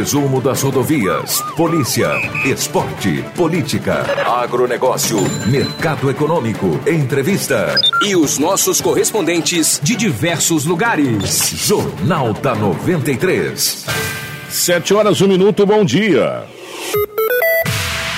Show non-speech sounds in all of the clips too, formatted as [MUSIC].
Resumo das rodovias, polícia, esporte, política, agronegócio, mercado econômico, entrevista. E os nossos correspondentes de diversos lugares. Jornal da 93. Sete horas, um minuto, bom dia.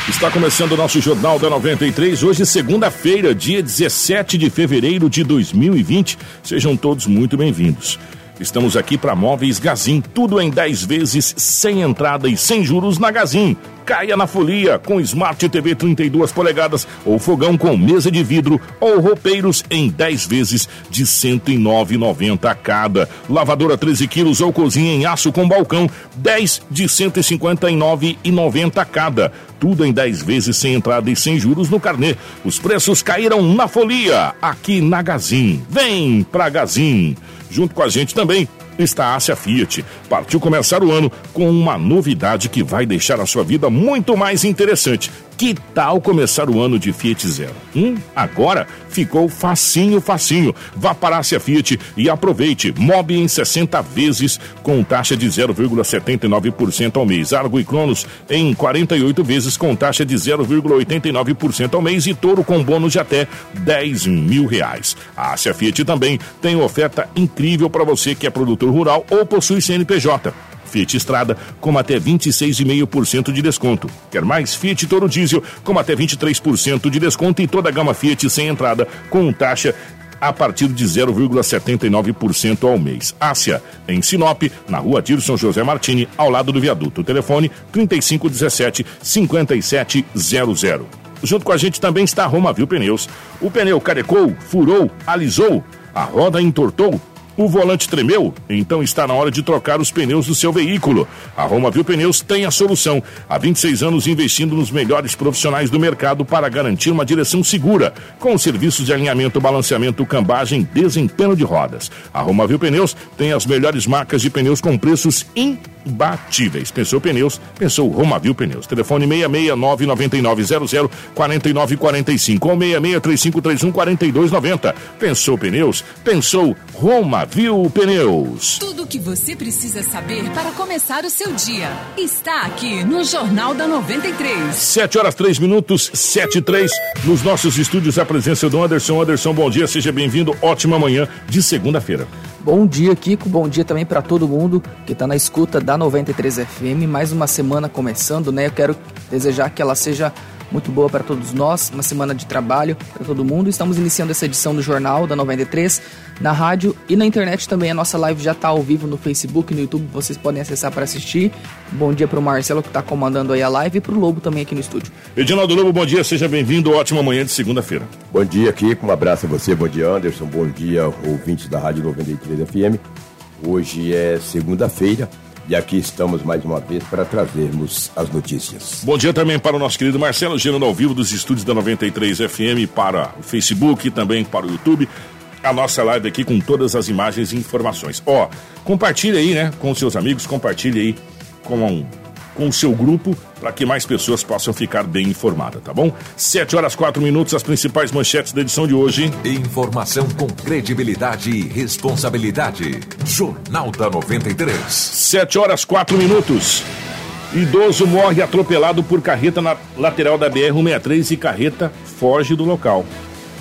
Está começando o nosso Jornal da 93, hoje segunda-feira, dia 17 de fevereiro de 2020. Sejam todos muito bem-vindos. Estamos aqui para Móveis Gazin, tudo em 10 vezes, sem entrada e sem juros na Gazin. Caia na folia com Smart TV 32 polegadas ou fogão com mesa de vidro ou roupeiros em 10 vezes de R$ 109,90 cada. Lavadora 13 quilos ou cozinha em aço com balcão, 10 de R$ 159,90 cada. Tudo em 10 vezes sem entrada e sem juros no carnê. Os preços caíram na folia aqui na Gazin. Vem pra Gazin. Junto com a gente também está a Ásia Fiat. Partiu começar o ano com uma novidade que vai deixar a sua vida muito mais interessante. Que tal começar o ano de Fiat Zero? Hum, agora ficou facinho, facinho. Vá para a Ásia Fiat e aproveite. Mob em 60 vezes com taxa de 0,79% ao mês. Argo e Cronos em 48 vezes com taxa de 0,89% ao mês e Toro com bônus de até 10 mil reais. A Ásia Fiat também tem oferta incrível para você que é produtor rural ou possui CNPJ. Fiat Estrada com até 26,5% de desconto. Quer mais? Fiat Toro Diesel com até 23% de desconto e toda a gama Fiat sem entrada com taxa a partir de 0,79% ao mês. Ásia, em Sinop, na rua Dirson José Martini, ao lado do viaduto. Telefone 3517 5700. Junto com a gente também está a Roma Viu Pneus. O pneu carecou, furou, alisou, a roda entortou o volante tremeu? Então está na hora de trocar os pneus do seu veículo. A Roma Viu Pneus tem a solução. Há 26 anos investindo nos melhores profissionais do mercado para garantir uma direção segura, com serviços de alinhamento, balanceamento, cambagem, desempenho de rodas. A Roma Viu Pneus tem as melhores marcas de pneus com preços imbatíveis. Pensou pneus? Pensou Roma Viu Pneus. Telefone 6699900 4945 ou 6635314290. Pensou pneus? Pensou Roma Viu Pneus. Tudo o que você precisa saber para começar o seu dia está aqui no Jornal da 93. 7 horas 3 minutos, 7 e 3. Nos nossos estúdios, a presença do Anderson. Anderson, bom dia, seja bem-vindo. Ótima manhã de segunda-feira. Bom dia, Kiko. Bom dia também para todo mundo que está na escuta da 93 FM. Mais uma semana começando, né? Eu quero desejar que ela seja muito boa para todos nós, uma semana de trabalho para todo mundo. Estamos iniciando essa edição do Jornal da 93 na rádio e na internet também. A nossa live já está ao vivo no Facebook, no YouTube, vocês podem acessar para assistir. Bom dia para o Marcelo que está comandando aí a live e para o Lobo também aqui no estúdio. Edinaldo Lobo, bom dia, seja bem-vindo. Ótima manhã de segunda-feira. Bom dia, Kiko. Um abraço a você. Bom dia, Anderson. Bom dia, ouvintes da Rádio 93 FM. Hoje é segunda-feira. E aqui estamos mais uma vez para trazermos as notícias. Bom dia também para o nosso querido Marcelo, gerando ao vivo dos estúdios da 93 FM para o Facebook e também para o YouTube. A nossa live aqui com todas as imagens e informações. Ó, compartilhe aí, né, com seus amigos, compartilhe aí com com o seu grupo para que mais pessoas possam ficar bem informadas, tá bom? 7 horas 4 minutos, as principais manchetes da edição de hoje. Informação com credibilidade e responsabilidade. Jornal da 93. 7 horas 4 minutos. Idoso morre atropelado por carreta na lateral da BR-163 e carreta foge do local.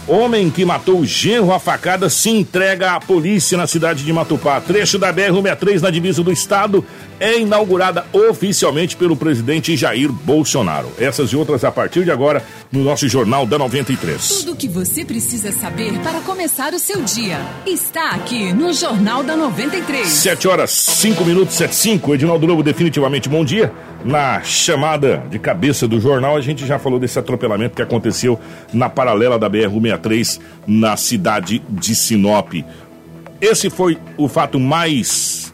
Homem que matou o genro a facada se entrega à polícia na cidade de Matupá. Trecho da BR-163 na divisa do estado é inaugurada oficialmente pelo presidente Jair Bolsonaro. Essas e outras a partir de agora no nosso Jornal da 93. Tudo o que você precisa saber para começar o seu dia está aqui no Jornal da 93. 7 horas 5 minutos 75. Edinaldo Lobo, definitivamente bom dia. Na chamada de cabeça do jornal, a gente já falou desse atropelamento que aconteceu na paralela da BR-163 na cidade de Sinop. Esse foi o fato mais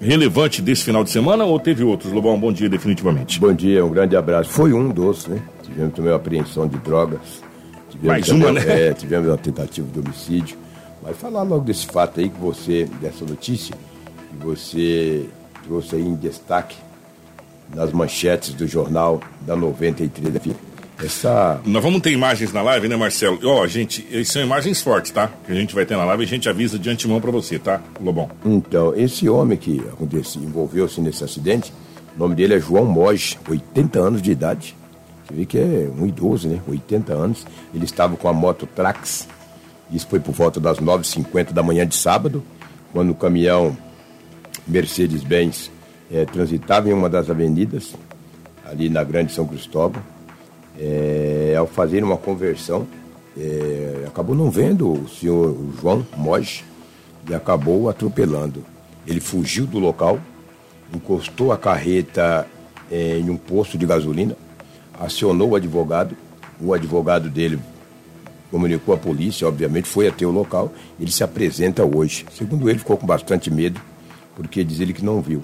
relevante desse final de semana ou teve outros? Lobão, bom dia, definitivamente. Bom dia, um grande abraço. Foi um dos, né? Tivemos também uma apreensão de drogas. Tivemos Mais também, uma, né? É, tivemos uma tentativa de homicídio. Mas falar logo desse fato aí que você, dessa notícia, que você trouxe aí em destaque nas manchetes do jornal da 93 FM. Essa. Nós vamos ter imagens na live, né, Marcelo? Ó, gente, essas são imagens fortes, tá? Que a gente vai ter na live e a gente avisa de antemão pra você, tá, Lobão? Então, esse homem que aconteceu, envolveu-se nesse acidente, O nome dele é João Moge, 80 anos de idade. Você vê que é um idoso, né? 80 anos. Ele estava com a moto Trax. Isso foi por volta das 9h50 da manhã de sábado, quando o caminhão Mercedes-Benz é, transitava em uma das avenidas, ali na Grande São Cristóvão. É, ao fazer uma conversão, é, acabou não vendo o senhor João Moge e acabou atropelando. Ele fugiu do local, encostou a carreta é, em um posto de gasolina, acionou o advogado, o advogado dele comunicou à polícia, obviamente, foi até o local, ele se apresenta hoje. Segundo ele, ficou com bastante medo, porque diz ele que não viu.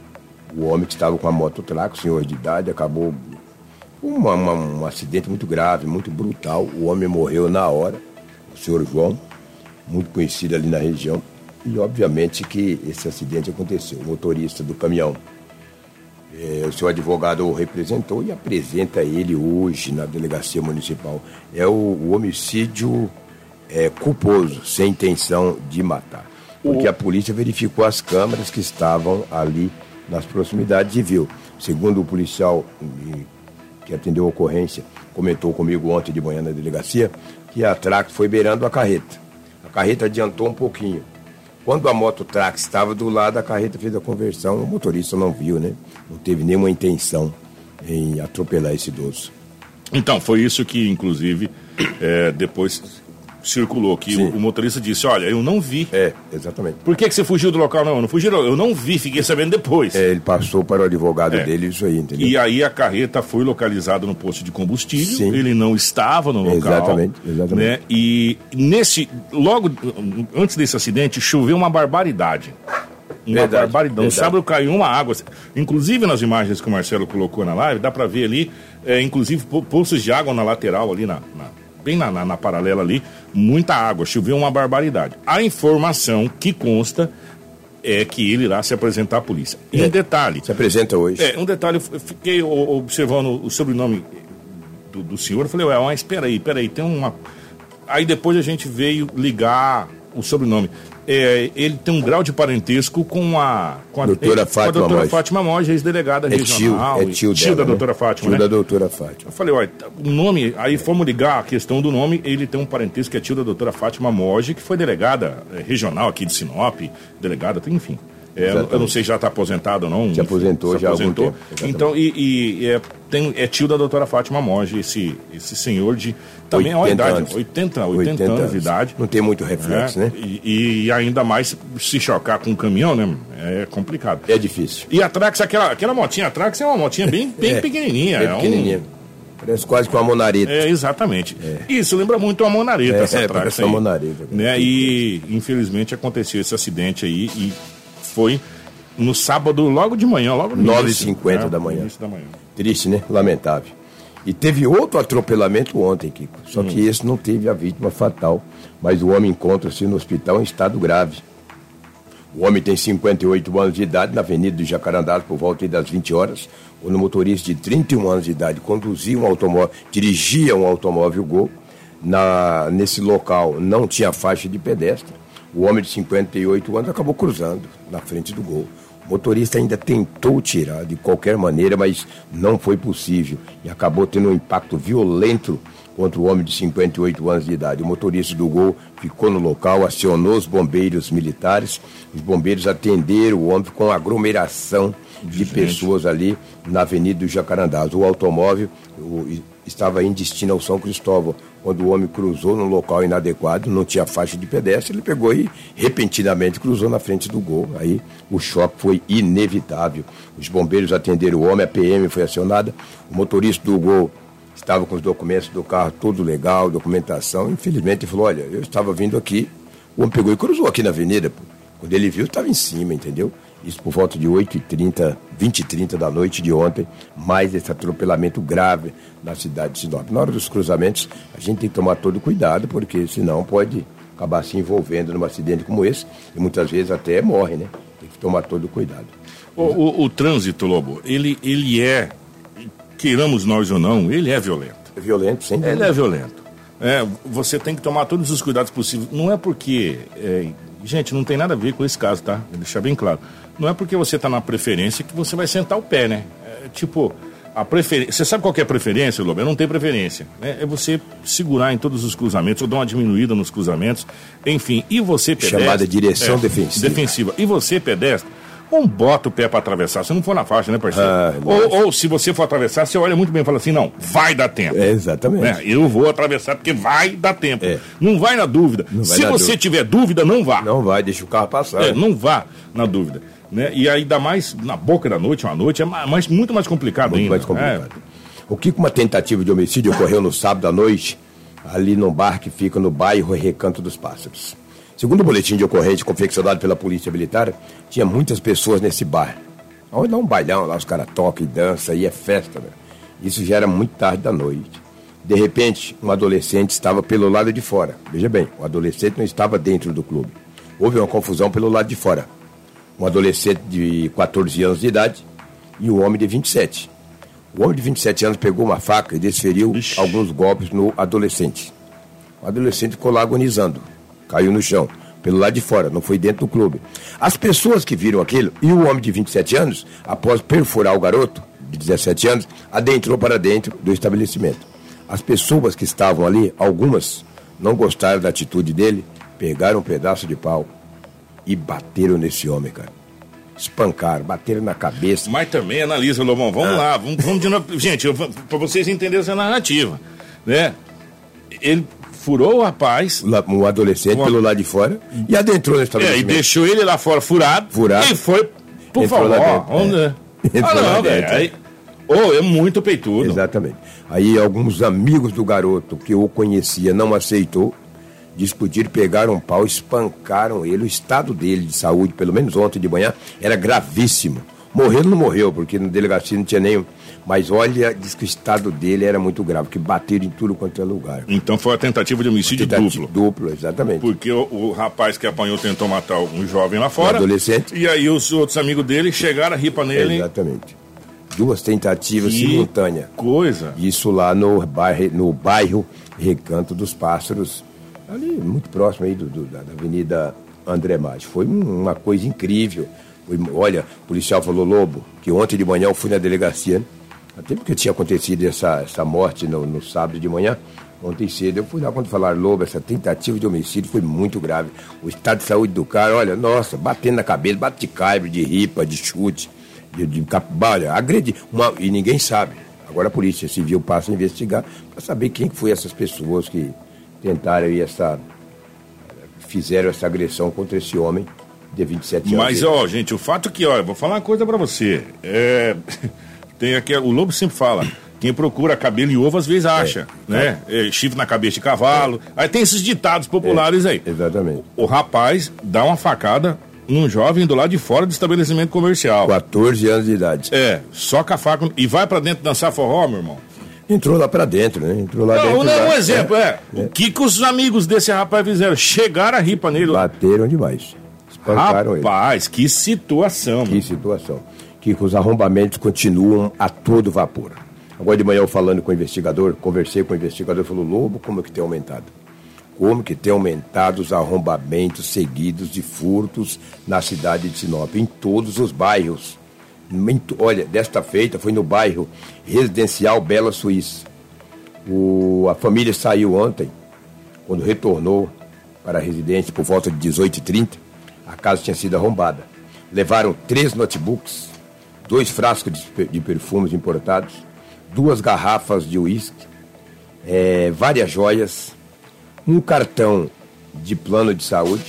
O homem que estava com a moto traco, senhor de idade, acabou uma, uma, um acidente muito grave, muito brutal. O homem morreu na hora, o senhor João, muito conhecido ali na região. E obviamente que esse acidente aconteceu. O motorista do caminhão, é, o seu advogado o representou e apresenta ele hoje na delegacia municipal. É o, o homicídio é, culposo, sem intenção de matar. Porque a polícia verificou as câmeras que estavam ali nas proximidades e viu. Segundo o policial que atendeu a ocorrência, comentou comigo ontem de manhã na delegacia, que a Trax foi beirando a carreta. A carreta adiantou um pouquinho. Quando a moto Trax estava do lado, a carreta fez a conversão, o motorista não viu, né? Não teve nenhuma intenção em atropelar esse idoso. Então, foi isso que, inclusive, é, depois circulou, que o, o, motorista disse, olha, eu não vi. É, exatamente. Por que, que você fugiu do local? Não, eu não fugi, eu não vi, fiquei sabendo depois. É, ele passou para o advogado é. dele isso aí, entendeu? E aí a carreta foi localizada no posto de combustível, Sim. ele não estava no local. Exatamente, exatamente. Né? E nesse, logo antes desse acidente, choveu uma barbaridade. Uma verdade, barbaridade. No sábado caiu uma água. Inclusive nas imagens que o Marcelo colocou na live, dá para ver ali, é, inclusive poços de água na lateral ali na, na bem na, na, na paralela ali, muita água, choveu uma barbaridade. A informação que consta é que ele irá se apresentar à polícia. E é, um detalhe. Se apresenta hoje. É, um detalhe, eu fiquei observando o sobrenome do, do senhor, eu falei, ué, mas espera aí, espera aí, tem uma. Aí depois a gente veio ligar o sobrenome é, ele tem um grau de parentesco com a, com a doutora, Fátima, com a doutora Fátima Monge, ex-delegada é regional. Tio, é tio, tio dela, da doutora né? Fátima, tio né? da doutora Fátima. Eu falei, olha, o nome, aí fomos ligar a questão do nome, ele tem um parentesco que é tio da doutora Fátima Monge, que foi delegada é, regional aqui de Sinop, delegada, enfim. É, eu não sei se já está aposentado ou não. Se aposentou, se já aposentou. Algum tempo, então, e, e é, tem, é tio da doutora Fátima Monge, esse, esse senhor de. Também 80 é uma idade, anos. 80, 80, 80 anos, anos de idade. Não tem muito reflexo, né? E, e, ainda mais se chocar com um caminhão, né? É complicado. É difícil. E a Trax, aquela, aquela motinha, a Trax é uma motinha bem, [LAUGHS] bem é, pequenininha. Bem pequenininha. Um... Parece quase com uma monareta. É, exatamente. É. Isso lembra muito uma monareta, é, essa [LAUGHS] é, Trax aí. Uma monareta. Né? E, infelizmente, aconteceu esse acidente aí e foi no sábado, logo de manhã, logo no 9h50 né? da manhã. Triste, né? Lamentável. E teve outro atropelamento ontem, Kiko. Só hum. que esse não teve a vítima fatal. Mas o homem encontra-se no hospital em estado grave. O homem tem 58 anos de idade na Avenida do Jacarandás por volta das 20 horas. O motorista de 31 anos de idade conduzia um automóvel, dirigia um automóvel Gol. Na, nesse local não tinha faixa de pedestre. O homem de 58 anos acabou cruzando na frente do Gol. O motorista ainda tentou tirar de qualquer maneira, mas não foi possível e acabou tendo um impacto violento contra o homem de 58 anos de idade. O motorista do Gol ficou no local, acionou os bombeiros militares. Os bombeiros atenderam o homem com aglomeração de pessoas ali na Avenida do Jacarandás. O automóvel o, estava em destino ao São Cristóvão. Quando o homem cruzou num local inadequado, não tinha faixa de pedestre, ele pegou e repentinamente cruzou na frente do gol. Aí o choque foi inevitável. Os bombeiros atenderam o homem, a PM foi acionada. O motorista do gol estava com os documentos do carro tudo legal, documentação. Infelizmente ele falou: Olha, eu estava vindo aqui. O homem pegou e cruzou aqui na avenida. Quando ele viu, estava em cima, entendeu? Isso por volta de 8h30, 20 e 30 da noite de ontem, mais esse atropelamento grave na cidade de Sinop. Na hora dos cruzamentos, a gente tem que tomar todo cuidado, porque senão pode acabar se envolvendo num acidente como esse, e muitas vezes até morre, né? Tem que tomar todo cuidado. O, o, o trânsito, Lobo, ele, ele é, queiramos nós ou não, ele é violento. É violento, sim. Ele é violento. É, você tem que tomar todos os cuidados possíveis. Não é porque. É, gente, não tem nada a ver com esse caso, tá? Vou deixar bem claro. Não é porque você está na preferência que você vai sentar o pé, né? tipo, a preferência. Você sabe qual é a preferência, Lobo? Eu não tenho preferência. Né? É você segurar em todos os cruzamentos, ou dar uma diminuída nos cruzamentos. Enfim, e você pedestre. Chamada direção é, defensiva. Defensiva. E você, pedestre, não bota o pé para atravessar. Se não for na faixa, né, parceiro? Ah, ou, ou, se você for atravessar, você olha muito bem e fala assim: não, vai dar tempo. É, exatamente. Né? Eu vou atravessar porque vai dar tempo. É. Não vai na dúvida. Vai se você dúvida. tiver dúvida, não vá. Não vai, deixa o carro passar. É, não vá na dúvida. Né? E ainda mais na boca da noite, uma noite, é mais, muito mais complicado muito ainda. mais complicado. É. O que uma tentativa de homicídio ocorreu no sábado à noite, ali num bar que fica no bairro Recanto dos Pássaros. Segundo o boletim de ocorrência confeccionado pela Polícia Militar, tinha muitas pessoas nesse bar. Onde dá um bailão, lá os caras tocam e dançam e é festa, né? Isso já era muito tarde da noite. De repente, um adolescente estava pelo lado de fora. Veja bem, o adolescente não estava dentro do clube. Houve uma confusão pelo lado de fora um adolescente de 14 anos de idade e um homem de 27. O homem de 27 anos pegou uma faca e desferiu Ixi. alguns golpes no adolescente. O adolescente ficou lá agonizando, caiu no chão, pelo lado de fora, não foi dentro do clube. As pessoas que viram aquilo e o homem de 27 anos, após perfurar o garoto de 17 anos, adentrou para dentro do estabelecimento. As pessoas que estavam ali, algumas, não gostaram da atitude dele, pegaram um pedaço de pau, e bateram nesse homem, cara. Espancaram, bateram na cabeça. Mas também analisa, Lobão, vamos ah. lá, vamos, vamos de novo. Gente, para vocês entenderem essa narrativa, né? Ele furou o rapaz. Um adolescente pelo lado de fora e adentrou no estabelecimento. É, e deixou ele lá fora furado. Furado. E foi, por Entrou favor, onde... é. Entrou ah, não, velho. Aí... Oh, é muito peitudo. Exatamente. Aí alguns amigos do garoto que o conhecia não aceitou discutir, pegaram um pau, espancaram ele. O estado dele de saúde, pelo menos ontem de manhã, era gravíssimo. Morreu não morreu, porque no delegacia não tinha nenhum. Mas olha, diz que o estado dele era muito grave, que bateram em tudo quanto é lugar. Então foi a tentativa de homicídio tentativa duplo. Duplo, exatamente. Porque o, o, rapaz que apanhou tentou matar um jovem lá fora. Um adolescente. E aí os outros amigos dele chegaram a ripa nele. Exatamente. Duas tentativas simultâneas. Coisa. Isso lá no bairro, no bairro Recanto dos Pássaros, ali muito próximo aí do, do da, Avenida André Maggi. Foi uma coisa incrível. Olha, o policial falou, Lobo, que ontem de manhã eu fui na delegacia, né? até porque tinha acontecido essa, essa morte no, no sábado de manhã, ontem cedo, eu fui lá quando falaram, Lobo, essa tentativa de homicídio foi muito grave. O estado de saúde do cara, olha, nossa, batendo na cabeça, bate de caibre, de ripa, de chute, de, de olha, agredi, uma, e ninguém sabe. Agora a polícia civil passa a investigar para saber quem foi essas pessoas que tentaram aí essa. fizeram essa agressão contra esse homem de 27 anos. Mas, ó, gente, o fato que, ó, eu vou falar uma coisa para você. É, [LAUGHS] tem aqui, o Lobo sempre fala. Quem procura cabelo e ovo às vezes acha, é, né? É. chifre na cabeça de cavalo. Aí tem esses ditados populares aí. Exatamente. O rapaz dá uma facada num jovem do lado de fora do estabelecimento comercial. 14 anos de idade. É, com a faca. E vai para dentro dançar forró, meu irmão. Entrou lá para dentro, né? Entrou lá não, dentro. Não, um exemplo, é. é. O que, que os amigos desse rapaz fizeram? Chegaram a ripa nele. Bateram demais. Espancaram ele. Rapaz, que situação. Que mano. situação. Que os arrombamentos continuam a todo vapor. Agora de manhã eu falando com o investigador, conversei com o investigador, falou, Lobo, como é que tem aumentado? Como que tem aumentado os arrombamentos seguidos de furtos na cidade de Sinop, em todos os bairros. Olha, desta feita foi no bairro residencial Bela Suíça. O, a família saiu ontem, quando retornou para a residência por volta de 18h30, a casa tinha sido arrombada. Levaram três notebooks, dois frascos de, de perfumes importados, duas garrafas de uísque, é, várias joias, um cartão de plano de saúde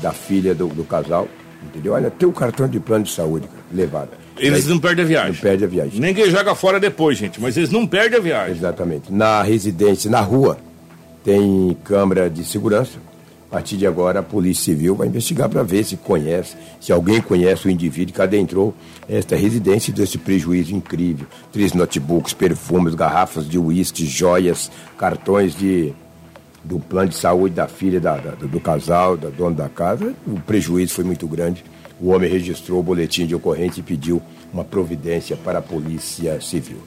da filha do, do casal, entendeu? Olha, tem o cartão de plano de saúde, levado. Eles não perdem a viagem. Não perdem a viagem. Nem que joga fora depois, gente, mas eles não perdem a viagem. Exatamente. Na residência, na rua, tem câmera de segurança. A partir de agora, a Polícia Civil vai investigar para ver se conhece, se alguém conhece o indivíduo que adentrou esta residência e desse prejuízo incrível. Três notebooks, perfumes, garrafas de uísque, joias, cartões de do plano de saúde da filha da, da, do casal, da dona da casa. O prejuízo foi muito grande. O homem registrou o boletim de ocorrência e pediu uma providência para a Polícia Civil.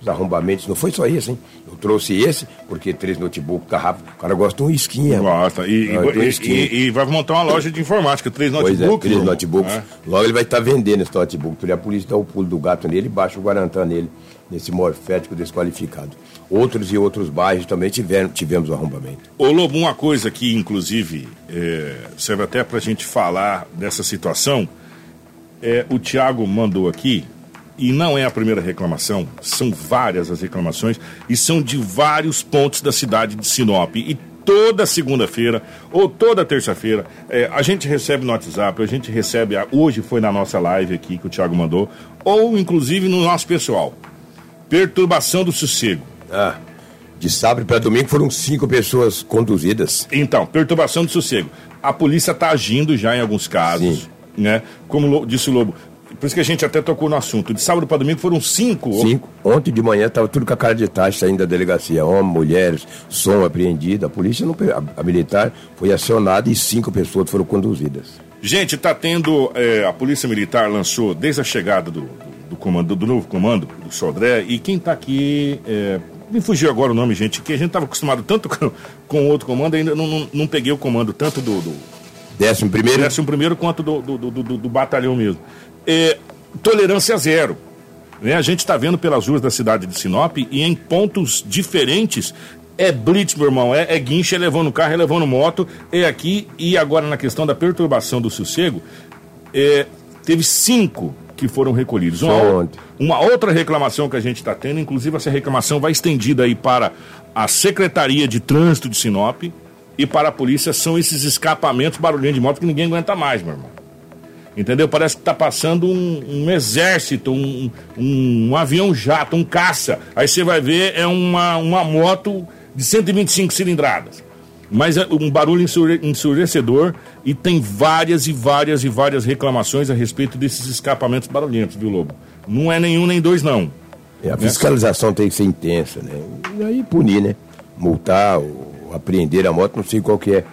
Os arrombamentos. Não foi só esse, hein? Eu trouxe esse, porque três notebooks, garrafa. O cara gosta de um esquinha. Gosta. E, Ah, e, skin. e- e vai montar uma loja de informática, três Pois é, notebooks. três Lobo. notebooks. É. Logo ele vai estar vendendo esse notebook. Porque a polícia dá o pulo do gato nele e baixa o guarantã nele, nesse morfético desqualificado. Outros e outros bairros também tiveram, tivemos o arrombamento. Ô Lobo, uma coisa que inclusive é, serve até pra gente falar dessa situação. É, o Tiago mandou aqui, e não é a primeira reclamação, são várias as reclamações, e são de vários pontos da cidade de Sinop. E toda segunda-feira, ou toda terça-feira, é, a gente recebe no WhatsApp, a gente recebe, a- hoje foi na nossa live aqui que o Tiago mandou, ou inclusive no nosso pessoal. Perturbação do sossego. Ah, de sábado para domingo foram cinco pessoas conduzidas. Então, perturbação do sossego. A polícia está agindo já em alguns casos, Sim. né? Como disse o Lobo. Por isso que a gente até tocou no assunto. De sábado para domingo foram cinco. Cinco. Ontem de manhã estava tudo com a cara de taxa saindo da delegacia. Homens, mulheres, som apreendido. A polícia não, a, a militar foi acionada e cinco pessoas foram conduzidas. Gente, tá tendo. é, a Polícia Militar lançou, desde a chegada do, do, do comando, do novo comando, do Sodré, e quem tá aqui. É, me fugiu agora o nome, gente, que a gente tava acostumado tanto [LAUGHS] com, com o outro comando, ainda não, não, não peguei o comando tanto do- do, Décimo primeiro. décimo primeiro quanto do, do, do, do- do batalhão mesmo. É, tolerância zero. Né? A gente está vendo pelas ruas da cidade de Sinop e em pontos diferentes é blitz, meu irmão, é, é guincha, é levando carro, é levando moto, é aqui e agora na questão da perturbação do sossego, é, teve cinco que foram recolhidos. Uma, uma outra reclamação que a gente está tendo, inclusive essa reclamação vai estendida aí para a Secretaria de Trânsito de Sinop e para a polícia, são esses escapamentos, barulhinho de moto que ninguém aguenta mais, meu irmão. Entendeu? Parece que tá passando um, um exército, um, um, um avião jato, um caça. Aí você vai ver, é uma, uma moto de 125 cilindradas. Mas é um barulho ensurrecedor e tem várias e várias e várias reclamações a respeito desses escapamentos barulhentos, viu, Lobo? Não é nenhum nem dois, não. É, a fiscalização tem que ser intensa, né? E aí punir, né? Multar ou apreender a moto, não sei qual que é.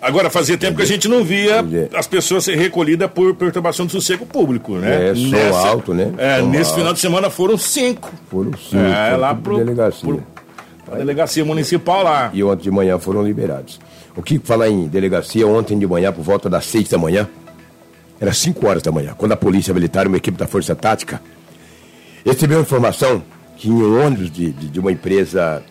Agora, fazia tempo que a gente não via é. as pessoas ser recolhidas por perturbação do sossego público, né? É, som alto, né? É, Som nesse alto. final de semana foram cinco. Foram cinco. É, lá pro, delegacia. pro- pra delegacia municipal lá. E ontem de manhã foram liberados. O que falar em delegacia, ontem de manhã, por volta das seis da manhã, era cinco horas da manhã, quando a polícia militar, uma equipe da Força Tática, recebeu informação que em um ônibus de, de, de uma empresa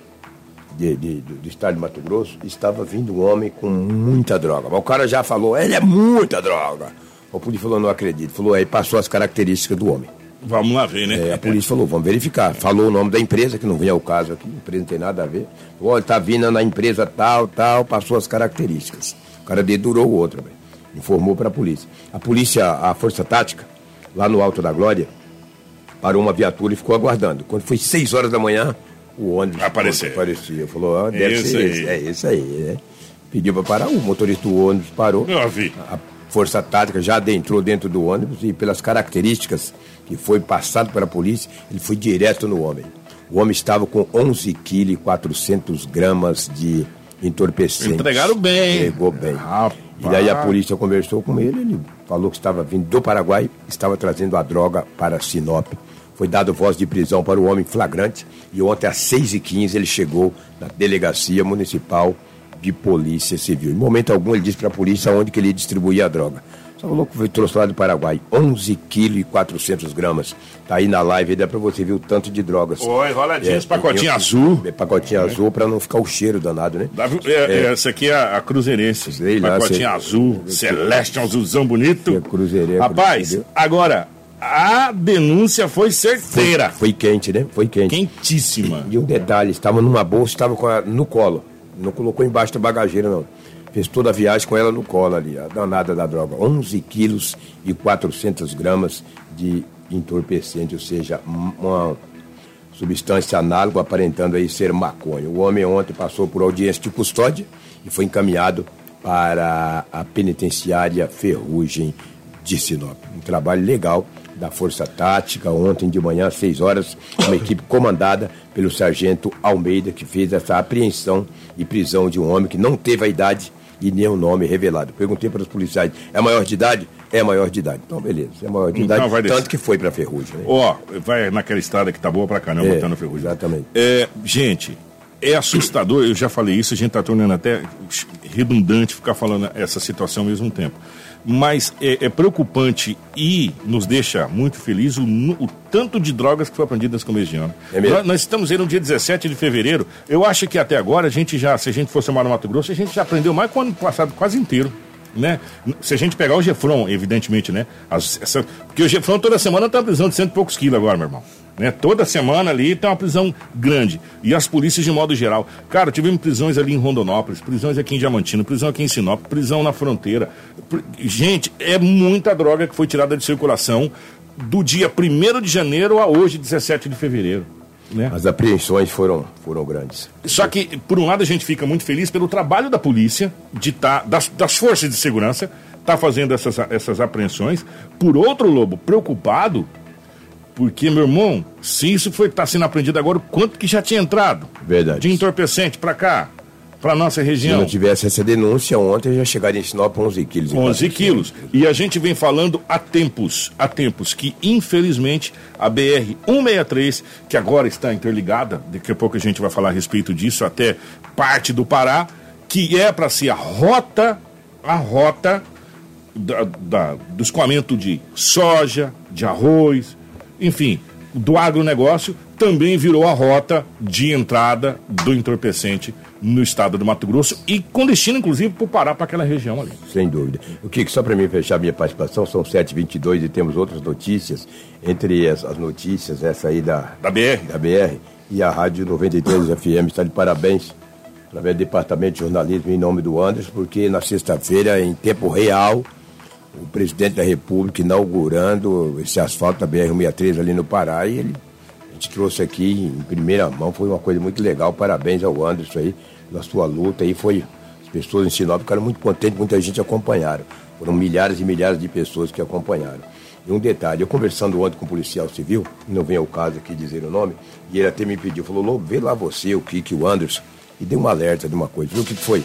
de, de- do, do estado de Mato Grosso estava vindo um homem com muita droga. Mas o cara já falou, ele é muita droga. O polícia falou, não acredito. Falou, aí passou as características do homem. Vamos lá ver, né? É, a polícia falou, vamos verificar. Falou o nome da empresa, que não vem ao caso aqui, a empresa não tem nada a ver. Falou, Olha, tá vindo na empresa tal, tal, passou as características. O cara dedurou o outro, velho. Informou para a polícia. A polícia, a Força Tática, lá no Alto da Glória, parou uma viatura e ficou aguardando. Quando foi seis horas da manhã, o ônibus Apareceu. aparecia. Falou, ó, deve Esse ser aí. esse. É esse aí, né? Pediu para parar, o motorista do ônibus parou. Eu vi. A Força Tática já adentrou dentro do ônibus e pelas características que foi passado pela polícia, ele foi direto no homem. O homem estava com 11 kg e 400 gramas de entorpecente. Entregaram bem. Entregou bem. Rapaz. E daí a polícia conversou com ele, ele falou que estava vindo do Paraguai, estava trazendo a droga para Sinop. Foi dado voz de prisão para o homem flagrante e ontem às 6h15 ele chegou na delegacia municipal de polícia civil. Em momento algum ele disse para a polícia onde que ele distribuía a droga. Só falou que foi trouxe lá do Paraguai, 11 quilos e 400 gramas. Tá aí na live, dá para você ver o tanto de drogas. Oi, enroladinho, esse É, pacotinho eu- azul. É, pacotinho azul para não ficar o cheiro danado, né? Dá- é, é, Essa aqui é a, a Cruzeirense. Sei lá, Pacotinho azul, celeste, azulzão bonito. É cruzeirense, Rapaz, agora, a denúncia foi certeira. Foi quente, né? Foi quente. Quentíssima. E um detalhe, estava numa bolsa, estava com a- no colo. Não colocou embaixo da bagageira, não. Fez toda a viagem com ela no colo ali, a danada da droga. 11 quilos e 400 gramas de entorpecente, ou seja, um- uma substância análoga aparentando aí ser maconha. O homem ontem passou por audiência de custódia e foi encaminhado para a penitenciária Ferrugem de Sinop. Um trabalho legal da Força Tática, ontem de manhã, às 6 horas, uma equipe comandada pelo sargento Almeida, que fez essa apreensão e prisão de um homem que não teve a idade e nenhum nome revelado. Perguntei para os policiais, é maior de idade? É maior de idade. Então, beleza, é maior de Então idade, tanto que foi para Ferrugem. Né? Ó, vai naquela estrada que tá boa pra caramba, É, botando ferrugem. exatamente. É, gente, é assustador, eu já falei isso, a gente tá tornando até redundante ficar falando essa situação ao mesmo tempo. Mas é, é preocupante e nos deixa muito feliz o, o tanto de drogas que foi apreendido nesse começo de ano. É mesmo? Nós, nós estamos aí no dia 17 de fevereiro. Eu acho que até agora a gente já, se a gente fosse chamar no Mato Grosso, a gente já aprendeu mais que o ano passado quase inteiro. Né? Se a gente pegar o Gefron, evidentemente, né? As- essa- porque o Gefron toda semana uma prisão de cento e poucos quilos agora, meu irmão. Né? Toda semana ali tem uma prisão grande. E as polícias de modo geral. Cara, tivemos prisões ali em Rondonópolis, prisões aqui em Diamantino, prisão aqui em Sinop, prisão na fronteira. Gente, é muita droga que foi tirada de circulação do dia 1 de janeiro a hoje, 17 de fevereiro. Né? As apreensões foram, foram grandes. Só que, por um lado, a gente fica muito feliz pelo trabalho da polícia, de tá, das, das forças de segurança, tá fazendo essas, essas apreensões. Por outro, Lobo, preocupado, porque, meu irmão, se isso foi tá sendo apreendido agora, o quanto que já tinha entrado Verdade. de entorpecente para cá, para nossa Se região? não tivesse essa denúncia, ontem já chegaria em Sinop 11 quilos. 11 quilos. E a gente vem falando há tempos, há tempos, que infelizmente a BR-163, que agora está interligada, daqui a pouco a gente vai falar a respeito disso, até parte do Pará, que é para ser a rota, a rota da, da- do escoamento de soja, de arroz, enfim, do agronegócio, também virou a rota de entrada do entorpecente no estado do Mato Grosso e com destino, inclusive, para o Pará, para aquela região ali. Sem dúvida. O que só para mim fechar minha participação, são 7h22 e temos outras notícias, entre as, as notícias, essa aí da, Da BR. da BR e a Rádio 93 [COUGHS] FM está de parabéns, através do Departamento de Jornalismo, em nome do Anderson, porque na sexta-feira, em tempo real, o presidente da República inaugurando esse asfalto da BR-163 ali no Pará e ele, a gente trouxe aqui em primeira mão, foi uma coisa muito legal, parabéns ao Anderson aí, na sua luta aí, foi, as pessoas em Sinop ficaram muito contentes, muita gente acompanharam, foram milhares e milhares de pessoas que acompanharam. E um detalhe, eu conversando ontem com um policial civil, não vem ao caso aqui dizer o nome, e ele até me pediu, falou, Lobo, vê lá você, o Kiki, o Anderson, e deu um alerta de uma coisa, viu o que que foi?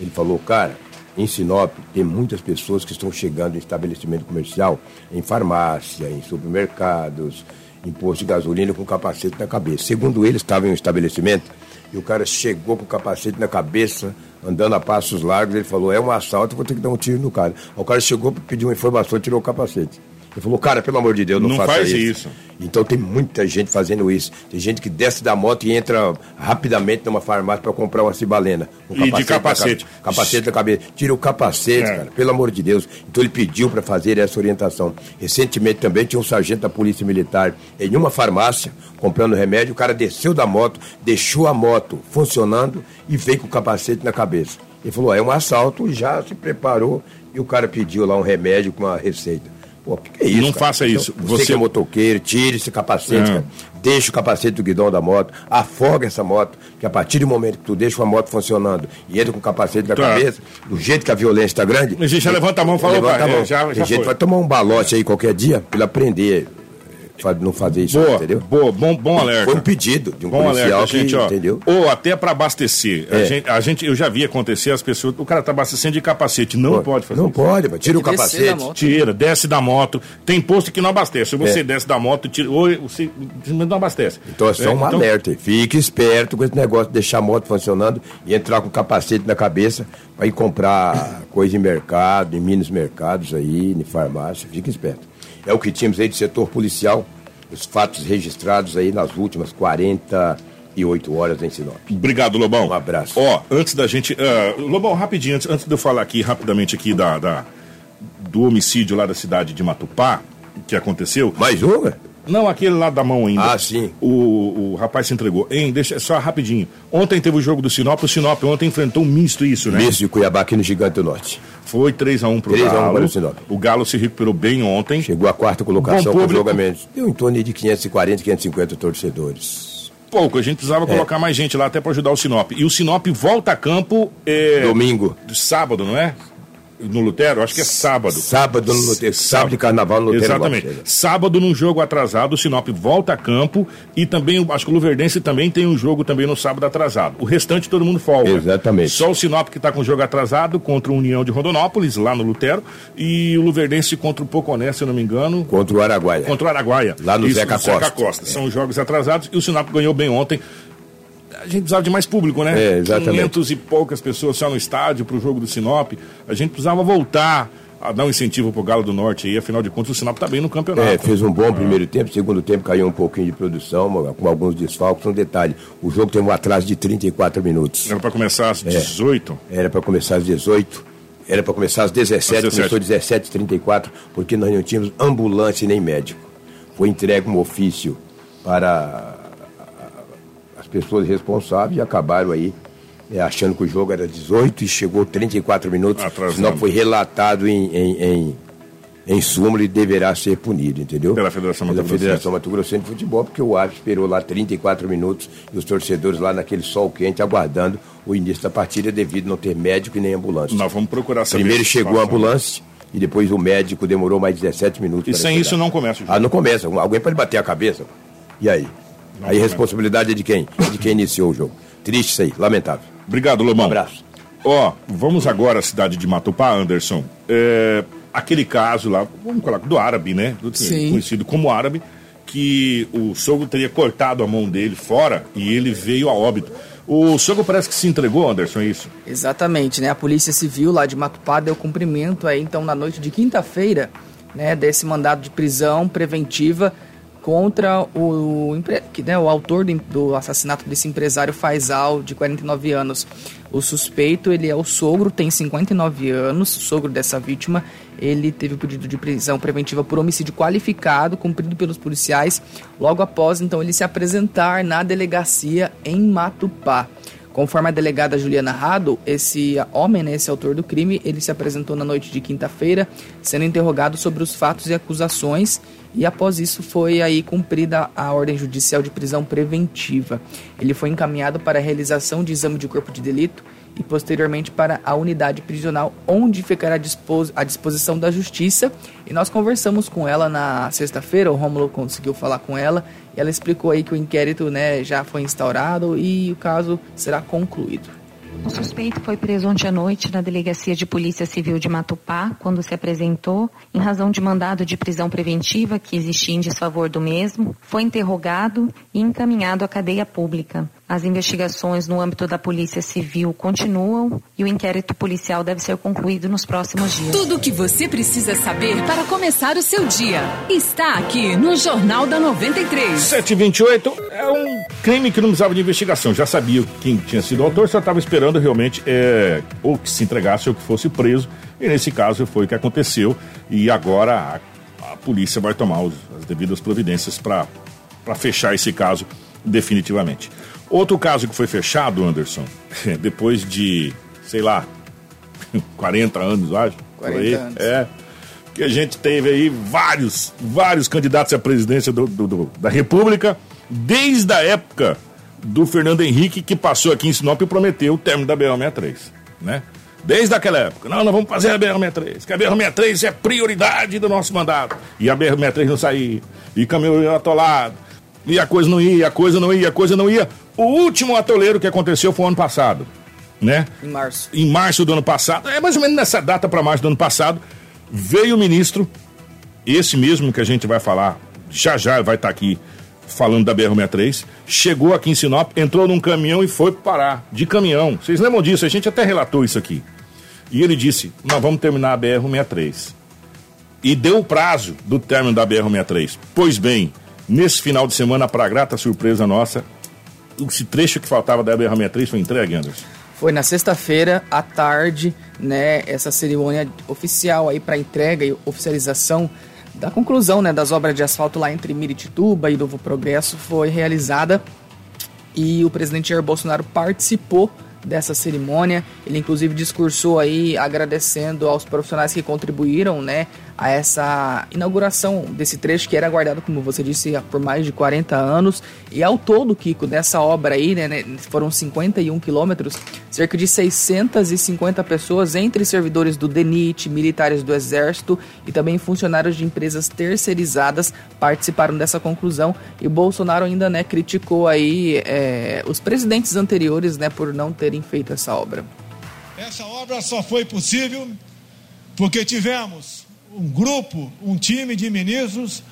Ele falou, cara, em Sinop tem muitas pessoas que estão chegando em estabelecimento comercial, em farmácia, em supermercados, em posto de gasolina com capacete na cabeça. Segundo ele, estava em um estabelecimento e o cara chegou com o capacete na cabeça, andando a passos largos. Ele falou: É um assalto, vou ter que dar um tiro no cara. O cara chegou pedir uma informação, tirou o capacete. Ele falou: Cara, pelo amor de Deus, não, Não faça faz isso. isso. Então tem muita gente fazendo isso. Tem gente que desce da moto e entra rapidamente numa farmácia para comprar uma cibalena. Um E de na capacete. capacete na cabeça. Tira o capacete, É. cara, pelo amor de Deus. Então ele pediu para fazer essa orientação. Recentemente também tinha um sargento da Polícia Militar em uma farmácia comprando remédio. O cara desceu da moto, deixou a moto funcionando e veio com o capacete na cabeça. Ele falou: é um assalto, já se preparou e o cara pediu lá um remédio com uma receita. Pô, que, é isso? Não cara? faça isso. Então, você, Você- que é motoqueiro, tire esse capacete, É. cara. Deixa o capacete do guidão da moto, afoga essa moto, que a partir do momento que tu deixa a moto funcionando e entra com o capacete na Tá. cabeça, do jeito que a violência está grande. A gente já levanta a mão e fala, levanta a mão. é, já- já gente vai tomar um balote aí qualquer dia ele aprender não fazer isso, Boa, entendeu? boa, bom, bom alerta. Foi um pedido de um Bom policial alerta, gente, que, ó. entendeu? Ou até para abastecer. A, É. gente, a gente, eu já vi acontecer as pessoas, o cara tá abastecendo de capacete, não Pô, pode fazer Não isso. pode, tira o Tem capacete. moto. Tira, desce da moto. Tem posto que não abastece. Se você É. desce da moto, tira, ou você não abastece. Então é só um alerta. aí. Fique esperto com esse negócio de deixar a moto funcionando e entrar com o capacete na cabeça para ir comprar coisa em mercado, em minis mercados aí, em farmácia. Fique esperto. É o que tínhamos aí de setor policial, os fatos registrados aí nas últimas 48 horas em Sinop. Obrigado, Lobão. Um abraço. Ó, antes da gente. ah, Lobão, rapidinho, antes, antes de eu falar aqui rapidamente aqui da, da- do homicídio lá da cidade de Matupá, que aconteceu. Mais uma? Não, aquele lá da mão ainda. Ah, sim. O, o rapaz se entregou. Hein, deixa só rapidinho. Ontem teve o jogo do Sinop. O Sinop ontem enfrentou um misto, isso, né? Misto de Cuiabá aqui no Gigante do Norte. Foi 3x1 pro 3 a 1 Galo. para o o Galo se recuperou bem ontem. Chegou à quarta colocação Bom com jogamentos. Deu em torno de 540, 550 torcedores. Pouco, a gente precisava É. colocar mais gente lá até para ajudar o Sinop. E o Sinop volta a campo é, Domingo. sábado, não é? No Lutero, acho que é sábado. Sábado no Lutero, sábado de carnaval no Lutero. Exatamente. Sábado, num jogo atrasado, o Sinop volta a campo e também, acho que o Luverdense também tem um jogo também no sábado atrasado. O restante todo mundo folga. Exatamente. Só o Sinop que está com o jogo atrasado contra o União de Rondonópolis, lá no Lutero, e o Luverdense contra o Poconé, se eu não me engano. Contra o Araguaia. Contra o Araguaia. Lá no Zeca Costa. Zeca Costa. É. São jogos atrasados e o Sinop ganhou bem ontem a gente precisava de mais público, né? É, exatamente. 500 e poucas pessoas só no estádio para o jogo do Sinop. A gente precisava voltar a dar um incentivo pro Galo do Norte aí, afinal de contas o Sinop está bem no campeonato. É, fez um bom primeiro tempo, segundo tempo caiu um pouquinho de produção, com alguns desfalques. Um detalhe, o jogo teve um atraso de 34 minutos. Era para começar às 18? É, era para começar às 18. Era para começar às 17, às 17. começou às 17 34 porque nós não tínhamos ambulância nem médico. Foi entregue um ofício para pessoas responsáveis e acabaram aí é, achando que o jogo era 18 e chegou 34 minutos, Atrasando. senão foi relatado em, em, em, em súmula e deverá ser punido, entendeu? Pela Federação Mato Pela Federação Mato Grossense de Futebol, porque o árbitro esperou lá 34 minutos e os torcedores lá naquele sol quente aguardando o início da partida devido a não ter médico e nem ambulância. Nós vamos procurar saber. Primeiro chegou a ambulância e depois o médico demorou mais 17 minutos. E sem isso não começa o jogo. Ah, não começa. Alguém pode bater a cabeça. E aí? Aí a responsabilidade é de quem? De quem iniciou o jogo. Triste isso aí, lamentável. Obrigado, Lomão. Um abraço. Ó, vamos agora à cidade de Matupá, Anderson. É, aquele caso lá, vamos colocar, do árabe, né? Do, Sim. Conhecido como árabe, que o sogro teria cortado a mão dele fora e ele veio a óbito. O sogro parece que se entregou, Anderson, é isso? Exatamente, né? A Polícia Civil lá de Matupá deu cumprimento aí, então, na noite de quinta-feira, né, desse mandado de prisão preventiva contra o, né, o autor do, do, assassinato desse empresário Faisal, de 49 anos. O suspeito, ele é o sogro, tem 59 anos, sogro dessa vítima. Ele teve o pedido de prisão preventiva por homicídio qualificado, cumprido pelos policiais, logo após, então, ele se apresentar na delegacia em Matupá. Conforme a delegada Juliana Rado, esse homem, né, esse autor do crime, ele se apresentou na noite de quinta-feira, sendo interrogado sobre os fatos e acusações, e após isso foi aí cumprida a ordem judicial de prisão preventiva. Ele foi encaminhado para a realização de exame de corpo de delito e posteriormente para a unidade prisional, onde ficará à disposição da justiça. E nós conversamos com ela na sexta-feira, o Rômulo conseguiu falar com ela, ela explicou aí que o inquérito né, já foi instaurado e o caso será concluído. O suspeito foi preso ontem à noite na Delegacia de Polícia Civil de Matupá, quando se apresentou, em razão de mandado de prisão preventiva que existia em desfavor do mesmo, foi interrogado e encaminhado à cadeia pública. As investigações no âmbito da Polícia Civil continuam e o inquérito policial deve ser concluído nos próximos dias. Tudo o que você precisa saber para começar o seu dia está aqui no Jornal da 93. 728 é um crime que não precisava de investigação. Já sabia quem tinha sido o autor, só estava esperando realmente é, ou que se entregasse ou que fosse preso. E nesse caso foi o que aconteceu. E agora a, a polícia vai tomar os, as devidas providências para fechar esse caso definitivamente. Outro caso que foi fechado, Anderson, [LAUGHS] depois de, sei lá, [LAUGHS] 40 anos, acho. 40 anos. É. Que a gente teve aí vários, vários candidatos à presidência do, do, do, da República, desde a época do Fernando Henrique, que passou aqui em Sinop e prometeu o término da BR-63, né? Desde aquela época. Não, nós vamos fazer a BR-63, que a BR-63 é prioridade do nosso mandato. E a BR-63 não saía, e caminhão atolado, e a coisa não ia, a coisa não ia, a coisa não ia. O último atoleiro que aconteceu foi o ano passado, né? Em março. Em março do ano passado, é mais ou menos nessa data para março do ano passado, veio o ministro, esse mesmo que a gente vai falar, já já vai estar tá aqui falando da BR-63, chegou aqui em Sinop, entrou num caminhão e foi parar, de caminhão. Vocês lembram disso? A gente até relatou isso aqui. E ele disse: Nós vamos terminar a BR-63. E deu o prazo do término da BR-63. Pois bem, nesse final de semana, para grata surpresa nossa, esse trecho que faltava da BR-63 foi entregue, Anderson? Foi na sexta-feira, à tarde, né, essa cerimônia oficial aí para entrega e oficialização da conclusão, né, das obras de asfalto lá entre Miritituba e Novo Progresso foi realizada e o presidente Jair Bolsonaro participou dessa cerimônia. Ele inclusive discursou aí agradecendo aos profissionais que contribuíram, né, a essa inauguração desse trecho que era guardado, como você disse, por mais de 40 anos. E ao todo, Kiko, dessa obra aí, né, né foram 51 quilômetros, cerca de 650 pessoas, entre servidores do DENIT, militares do Exército e também funcionários de empresas terceirizadas, participaram dessa conclusão. E Bolsonaro ainda né, criticou aí é, os presidentes anteriores né, por não terem feito essa obra. Essa obra só foi possível porque tivemos um grupo, um time de ministros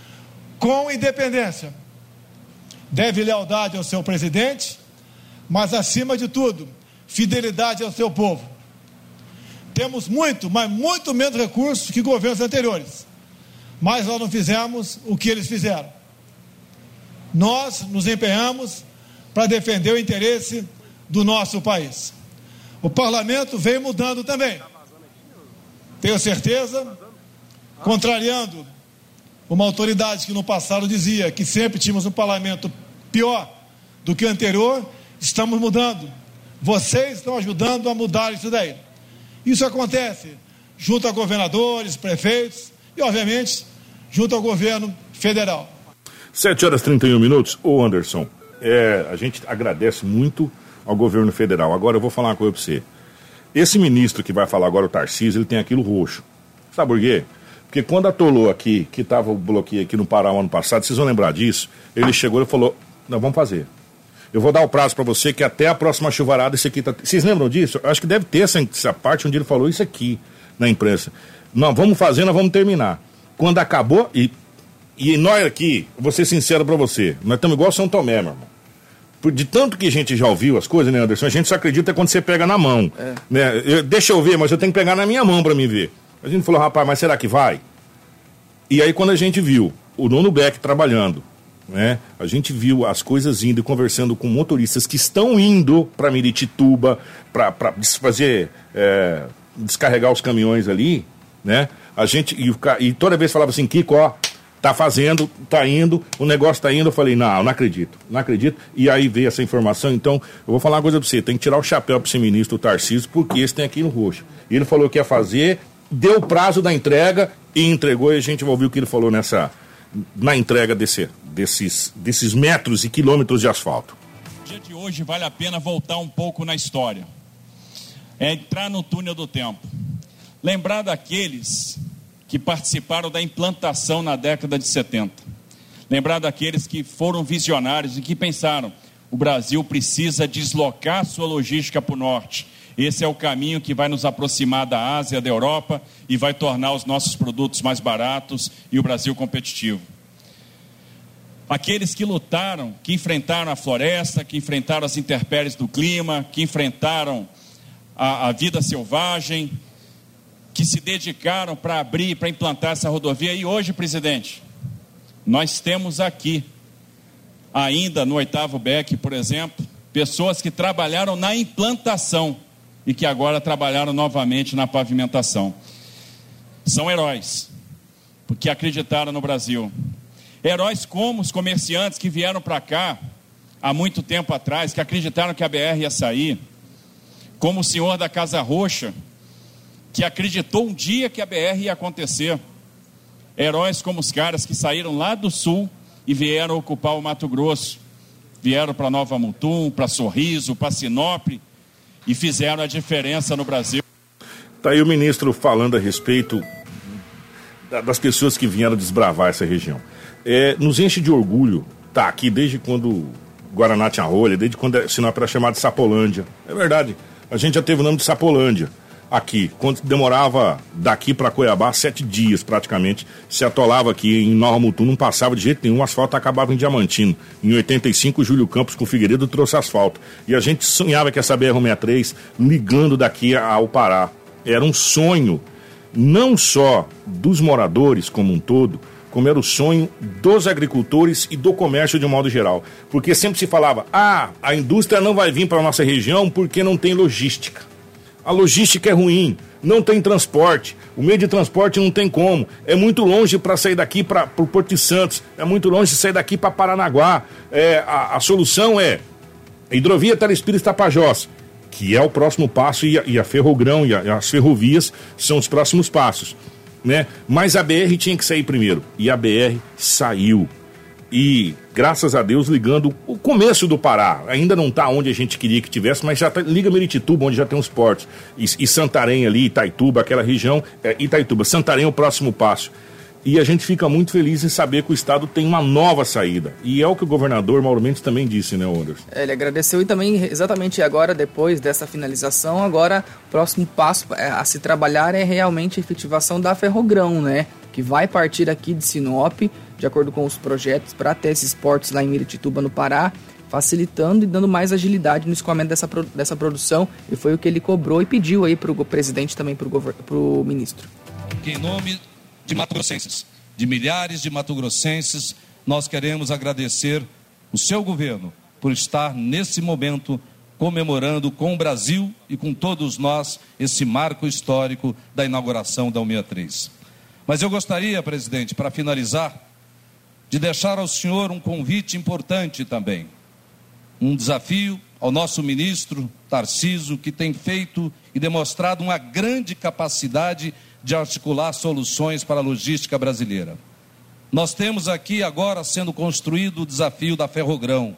com independência. Deve lealdade ao seu presidente, mas acima de tudo, fidelidade ao seu povo. Temos muito, mas muito menos recursos que governos anteriores. Mas nós não fizemos o que eles fizeram. Nós nos empenhamos para defender o interesse do nosso país. O parlamento vem mudando também. Tenho certeza contrariando uma autoridade que no passado dizia que sempre tínhamos um parlamento pior do que o anterior, estamos mudando. Vocês estão ajudando a mudar isso daí. Isso acontece junto a governadores, prefeitos e, obviamente, junto ao governo federal. 7 horas e 31 minutos. Ô Anderson, é, a gente agradece muito ao governo federal. Agora eu vou falar uma coisa para você. Esse ministro que vai falar agora, o Tarcísio, ele tem aquilo roxo. Sabe por quê? Porque quando atolou aqui, que estava o bloqueio aqui no Pará ano passado, vocês vão lembrar disso, ele chegou e falou, nós vamos fazer. Eu vou dar o prazo para você que até a próxima chuvarada isso aqui tá... Vocês lembram disso? Acho que deve ter essa, essa parte onde ele falou isso aqui na imprensa. Nós vamos fazer, nós vamos terminar. Quando acabou, e, e nós aqui, vou ser sincero para você, nós estamos igual São Tomé, meu irmão de tanto que a gente já ouviu as coisas, né, Anderson? A gente só acredita quando você pega na mão. É. Né? Eu, deixa eu ver, mas eu tenho que pegar na minha mão para me ver. A gente falou, rapaz, mas será que vai? E aí, quando a gente viu o Nono Beck trabalhando, né? A gente viu as coisas indo e conversando com motoristas que estão indo para Miritituba para fazer é, descarregar os caminhões ali, né? A gente e, e, toda vez falava assim, Kiko, ó, tá fazendo, tá indo, o negócio tá indo. Eu falei, não, não acredito, não acredito. E aí veio essa informação. Então, eu vou falar uma coisa para você: tem que tirar o chapéu para esse ministro, o Tarcísio, porque esse tem aqui no roxo. E ele falou que ia fazer, deu o prazo da entrega e entregou. E a gente vai ouvir o que ele falou nessa na entrega desse, desses, desses metros e quilômetros de asfalto. O dia de hoje vale a pena voltar um pouco na história. É entrar no túnel do tempo. Lembrar daqueles que participaram da implantação na década de 70. Lembrar daqueles que foram visionários e que pensaram: o Brasil precisa deslocar sua logística para o norte esse é o caminho que vai nos aproximar da Ásia, da Europa e vai tornar os nossos produtos mais baratos e o Brasil competitivo. Aqueles que lutaram, que enfrentaram a floresta, que enfrentaram as intempéries do clima, que enfrentaram a, a vida selvagem, que se dedicaram para abrir, para implantar essa rodovia. E hoje, presidente, nós temos aqui, ainda no oitavo BEC, por exemplo, pessoas que trabalharam na implantação e que agora trabalharam novamente na pavimentação. São heróis, porque acreditaram no Brasil. Heróis como os comerciantes que vieram para cá há muito tempo atrás, que acreditaram que a BR ia sair, como o senhor da Casa Roxa, que acreditou um dia que a BR ia acontecer. Heróis como os caras que saíram lá do sul e vieram ocupar o Mato Grosso. Vieram para Nova Mutum, para Sorriso, para Sinop e fizeram a diferença no Brasil. Está aí o ministro falando a respeito das pessoas que vieram desbravar essa região. É, nos enche de orgulho estar tá aqui desde quando Guaraná tinha rolha, desde quando Sinop era chamado de Sapolândia. É verdade, a gente já teve o nome de Sapolândia aqui. Quando demorava daqui para Cuiabá, sete dias praticamente, se atolava aqui em Nova Mutum, não passava de jeito nenhum, o asfalto acabava em Diamantino. Em 85, Júlio Campos com Figueiredo trouxe asfalto. E a gente sonhava que essa BR-63 ligando daqui ao Pará. Era um sonho, não só dos moradores como um todo, como era o sonho dos agricultores e do comércio de um modo geral. Porque sempre se falava: ah, a indústria não vai vir para a nossa região porque não tem logística a logística é ruim, não tem transporte, o meio de transporte não tem como, é muito longe para sair daqui para o Porto de Santos, é muito longe sair daqui para Paranaguá. É, a, a, solução é a hidrovia Telespírito Tapajós, que é o próximo passo, e a, e a Ferrogrão e, a, e as ferrovias são os próximos passos. né? Mas a BR tinha que sair primeiro. E a BR saiu. E, graças a Deus, ligando o começo do Pará. Ainda não está onde a gente queria que tivesse, mas já tá, liga Meritituba, onde já tem os portos. E, e Santarém ali, Itaituba, aquela região. É, Itaituba, Santarém é o próximo passo. E a gente fica muito feliz em saber que o Estado tem uma nova saída. E é o que o governador Mauro Mendes também disse, né, Anderson? É, ele agradeceu e também, exatamente agora, depois dessa finalização, agora o próximo passo é, a se trabalhar é realmente a efetivação da Ferrogrão, né? Que vai partir aqui de Sinop, de acordo com os projetos, para ter esses portos lá em Miritituba, no Pará, facilitando e dando mais agilidade no escoamento dessa, dessa produção. E foi o que ele cobrou e pediu aí para o presidente também para o ministro. Em nome de mato-grossenses, de milhares de mato-grossenses, nós queremos agradecer o seu governo por estar nesse momento comemorando com o Brasil e com todos nós esse marco histórico da inauguração da 163. Mas eu gostaria, presidente, para finalizar, de deixar ao senhor um convite importante também. Um desafio ao nosso ministro Tarciso, que tem feito e demonstrado uma grande capacidade de articular soluções para a logística brasileira. Nós temos aqui agora sendo construído o desafio da Ferrogrão,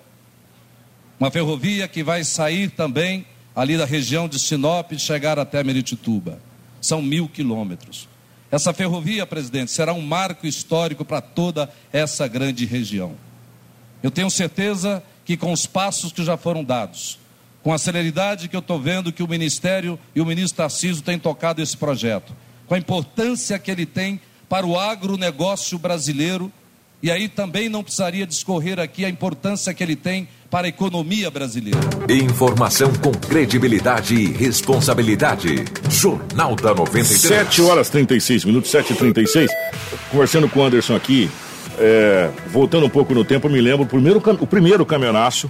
uma ferrovia que vai sair também ali da região de Sinop e chegar até Meritituba. São mil quilômetros. Essa ferrovia, presidente, será um marco histórico para toda essa grande região. Eu tenho certeza que com os passos que já foram dados, com a celeridade que eu estou vendo que o Ministério e o ministro Tarciso têm tocado esse projeto, com a importância que ele tem para o agronegócio brasileiro. E aí também não precisaria discorrer aqui a importância que ele tem para a economia brasileira. Informação com credibilidade e responsabilidade. Jornal da 93. 7 horas 36 minutos, 7 e 36 Conversando com o Anderson aqui, é, voltando um pouco no tempo, eu me lembro o primeiro, o primeiro caminhonaço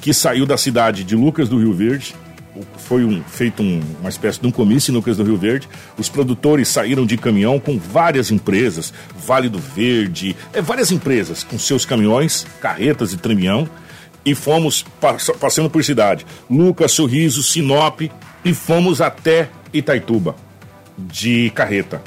que saiu da cidade de Lucas do Rio Verde foi um, feito um, uma espécie de um comício em Lucas do Rio Verde. Os produtores saíram de caminhão com várias empresas, Vale do Verde, é, várias empresas com seus caminhões, carretas e tramião, e fomos pass passando por cidade. Lucas, Sorriso, Sinop, e fomos até Itaituba, de carreta.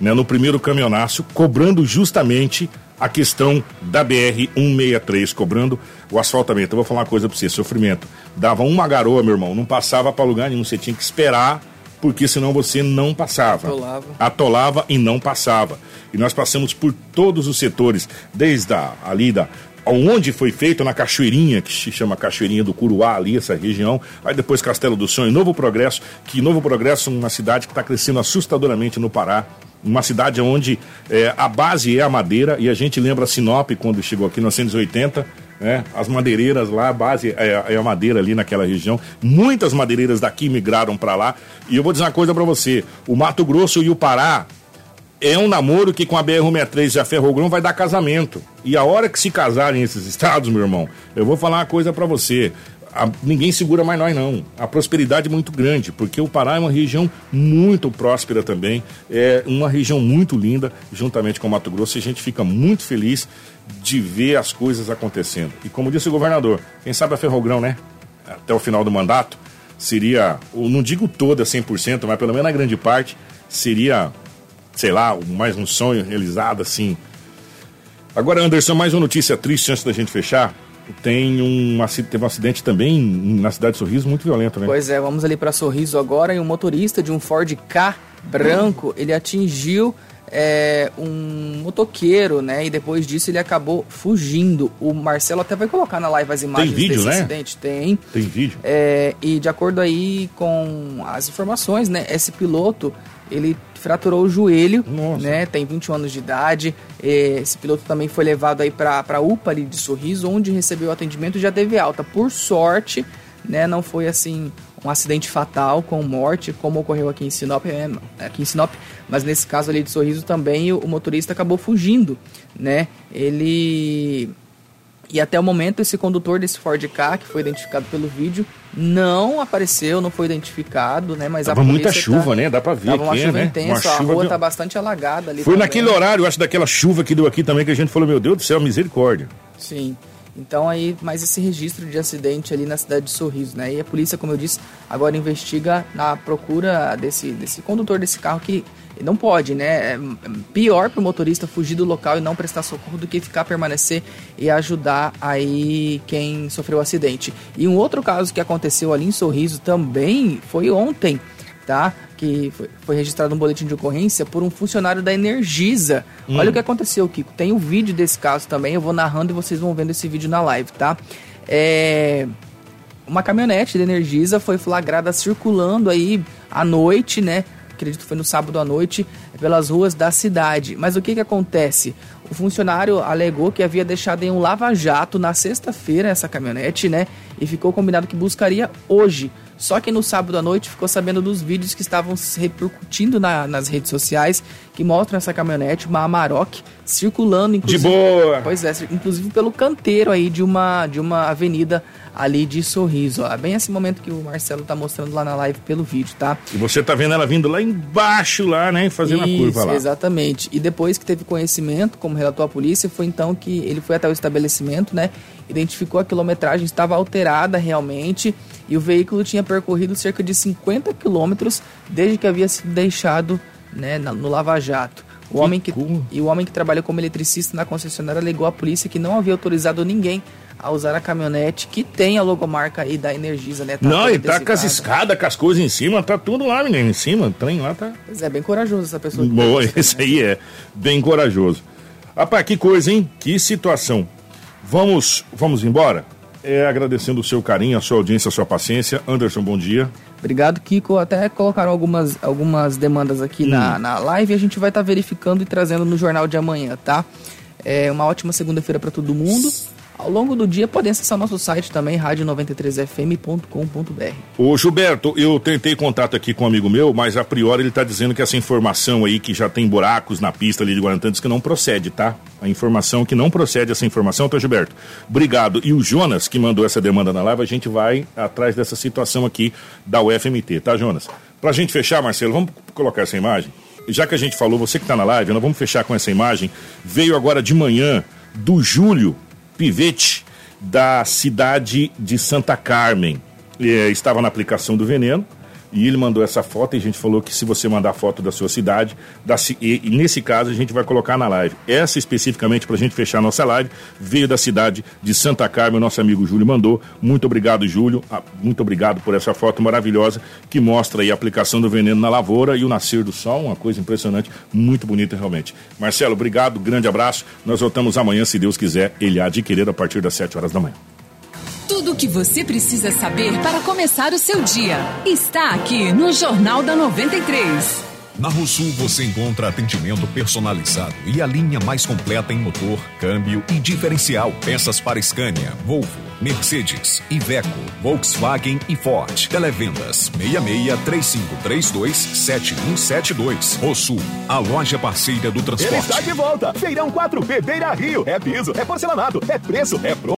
Né, no primeiro caminhonaço, cobrando justamente a questão da BR-163, cobrando o asfaltamento. Eu vou falar uma coisa para você, sofrimento. Dava uma garoa, meu irmão, não passava para lugar nenhum, você tinha que esperar, porque senão você não passava. Atolava. Atolava e não passava. E nós passamos por todos os setores, desde a, ali da, onde foi feito, na Cachoeirinha, que se chama Cachoeirinha do Curuá, ali, essa região. Aí depois Castelo do Sonho, Novo Progresso, que Novo Progresso é uma cidade que está crescendo assustadoramente no Pará uma cidade onde é, a base é a madeira, e a gente lembra Sinop quando chegou aqui em 1980, né? As madeireiras lá, a base é, é, a madeira ali naquela região. Muitas madeireiras daqui migraram para lá. E eu vou dizer uma coisa para você: o Mato Grosso e o Pará é um namoro que com a BR-163 e a Ferrogrão vai dar casamento. E a hora que se casarem esses estados, meu irmão, eu vou falar uma coisa para você a, ninguém segura mais nós não. A prosperidade é muito grande, porque o Pará é uma região muito próspera também, é uma região muito linda, juntamente com o Mato Grosso, e a gente fica muito feliz de ver as coisas acontecendo. E como disse o governador, quem sabe a Ferrogrão, né? Até o final do mandato, seria, não digo toda 100%, mas pelo menos a grande parte, seria, sei lá, mais um sonho realizado assim. Agora, Anderson, mais uma notícia triste antes da gente fechar tem um, teve um acidente também na cidade de Sorriso muito violento, né? Pois é, vamos ali para Sorriso agora e um motorista de um Ford K branco, ele atingiu é, um motoqueiro, né? E depois disso ele acabou fugindo. O Marcelo até vai colocar na live as imagens Tem vídeo, desse né? acidente. Tem. Tem vídeo. É, e de acordo aí com as informações, né? Esse piloto, ele fraturou o joelho, Nossa. né? Tem 21 anos de idade. Esse piloto também foi levado aí para a UPA ali de Sorriso, onde recebeu atendimento e já teve alta. Por sorte, né? Não foi assim um acidente fatal com morte, como ocorreu aqui em Sinop, é, aqui em Sinop, mas nesse caso ali de Sorriso também o, o motorista acabou fugindo, né? Ele e até o momento, esse condutor desse Ford K, que foi identificado pelo vídeo, não apareceu, não foi identificado, né? Mas Tava a muita polícia chuva, tá... né? Dá pra ver Tava uma aqui, chuva né? intensa, Uma a chuva rua de- tá bastante alagada ali Foi também. naquele horário, acho, daquela chuva que deu aqui também, que a gente falou, meu Deus do céu, misericórdia. Sim. Então aí, mais esse registro de acidente ali na cidade de Sorriso, né? E a polícia, como eu disse, agora investiga na procura desse, desse condutor desse carro que não pode, né? É pior para o motorista fugir do local e não prestar socorro do que ficar permanecer e ajudar aí quem sofreu o acidente. E um outro caso que aconteceu ali em Sorriso também foi ontem, tá? Que foi, foi registrado um boletim de ocorrência por um funcionário da Energisa. Hum. Olha o que aconteceu, Kiko. Tem um vídeo desse caso também, eu vou narrando e vocês vão vendo esse vídeo na live, tá? É uma caminhonete da Energisa foi flagrada circulando aí à noite, né? Acredito que foi no sábado à noite, pelas ruas da cidade. Mas o que, que acontece? O funcionário alegou que havia deixado em um lava-jato na sexta-feira essa caminhonete, né? E ficou combinado que buscaria hoje. Só que no sábado à noite ficou sabendo dos vídeos que estavam se repercutindo na, nas redes sociais que mostram essa caminhonete, uma Amarok, circulando inclusive. De boa! Pois é, inclusive pelo canteiro aí de uma, de uma avenida ali de sorriso. Ó. Bem esse momento que o Marcelo tá mostrando lá na live pelo vídeo, tá? E você tá vendo ela vindo lá embaixo, lá, né? Fazendo Isso, a curva lá. Exatamente. E depois que teve conhecimento, como relatou a polícia, foi então que ele foi até o estabelecimento, né? Identificou a quilometragem, estava alterada realmente e o veículo tinha percorrido cerca de 50 quilômetros desde que havia sido deixado né, no Lava Jato. O homem que, e o homem que trabalha como eletricista na concessionária alegou à polícia que não havia autorizado ninguém a usar a caminhonete que tem a logomarca aí da Energisa, né? Tá não, e tá com as escadas, com as coisas em cima, tá tudo lá, menino, em cima, o trem lá tá... Pois é, bem corajoso essa pessoa. Boa, tá esse aí é, bem corajoso. Rapaz, que coisa, hein? Que situação. Vamos, vamos embora? É, agradecendo o seu carinho, a sua audiência, a sua paciência. Anderson, bom dia. Obrigado, Kiko. Até colocaram algumas, algumas demandas aqui hum. na, na live e a gente vai estar tá verificando e trazendo no jornal de amanhã, tá? É uma ótima segunda-feira para todo mundo. Ao longo do dia podem acessar nosso site também, rádio93fm.com.br. Ô Gilberto, eu tentei contato aqui com um amigo meu, mas a priori ele está dizendo que essa informação aí, que já tem buracos na pista ali de Guarantã, diz que não procede, tá? A informação que não procede, essa informação, tá, Gilberto? Obrigado. E o Jonas, que mandou essa demanda na live, a gente vai atrás dessa situação aqui da UFMT, tá, Jonas? Pra gente fechar, Marcelo, vamos colocar essa imagem? Já que a gente falou, você que está na live, nós vamos fechar com essa imagem. Veio agora de manhã do Júlio Pivete, da cidade de Santa Carmen. É, estava na aplicação do veneno e ele mandou essa foto e a gente falou que se você mandar foto da sua cidade, da, e, e, nesse caso a gente vai colocar na live. Essa especificamente para a gente fechar a nossa live, veio da cidade de Santa Carmen, nosso amigo Júlio mandou. Muito obrigado, Júlio. Ah, muito obrigado por essa foto maravilhosa que mostra aí a aplicação do veneno na lavoura e o nascer do sol, uma coisa impressionante, muito bonita realmente. Marcelo, obrigado, grande abraço. Nós voltamos amanhã, se Deus quiser, ele há a partir das 7 horas da manhã. Tudo o que você precisa saber para começar o seu dia está aqui no Jornal da 93. Na Rosul você encontra atendimento personalizado e a linha mais completa em motor, câmbio e diferencial. Peças para Scania, Volvo, Mercedes, Iveco, Volkswagen e Ford. Televendas 66 3532 7172. Rosul, a loja parceira do transporte. Ele está de volta. Feirão 4 Bebeira Rio. É piso, é porcelanato, é preço, é pro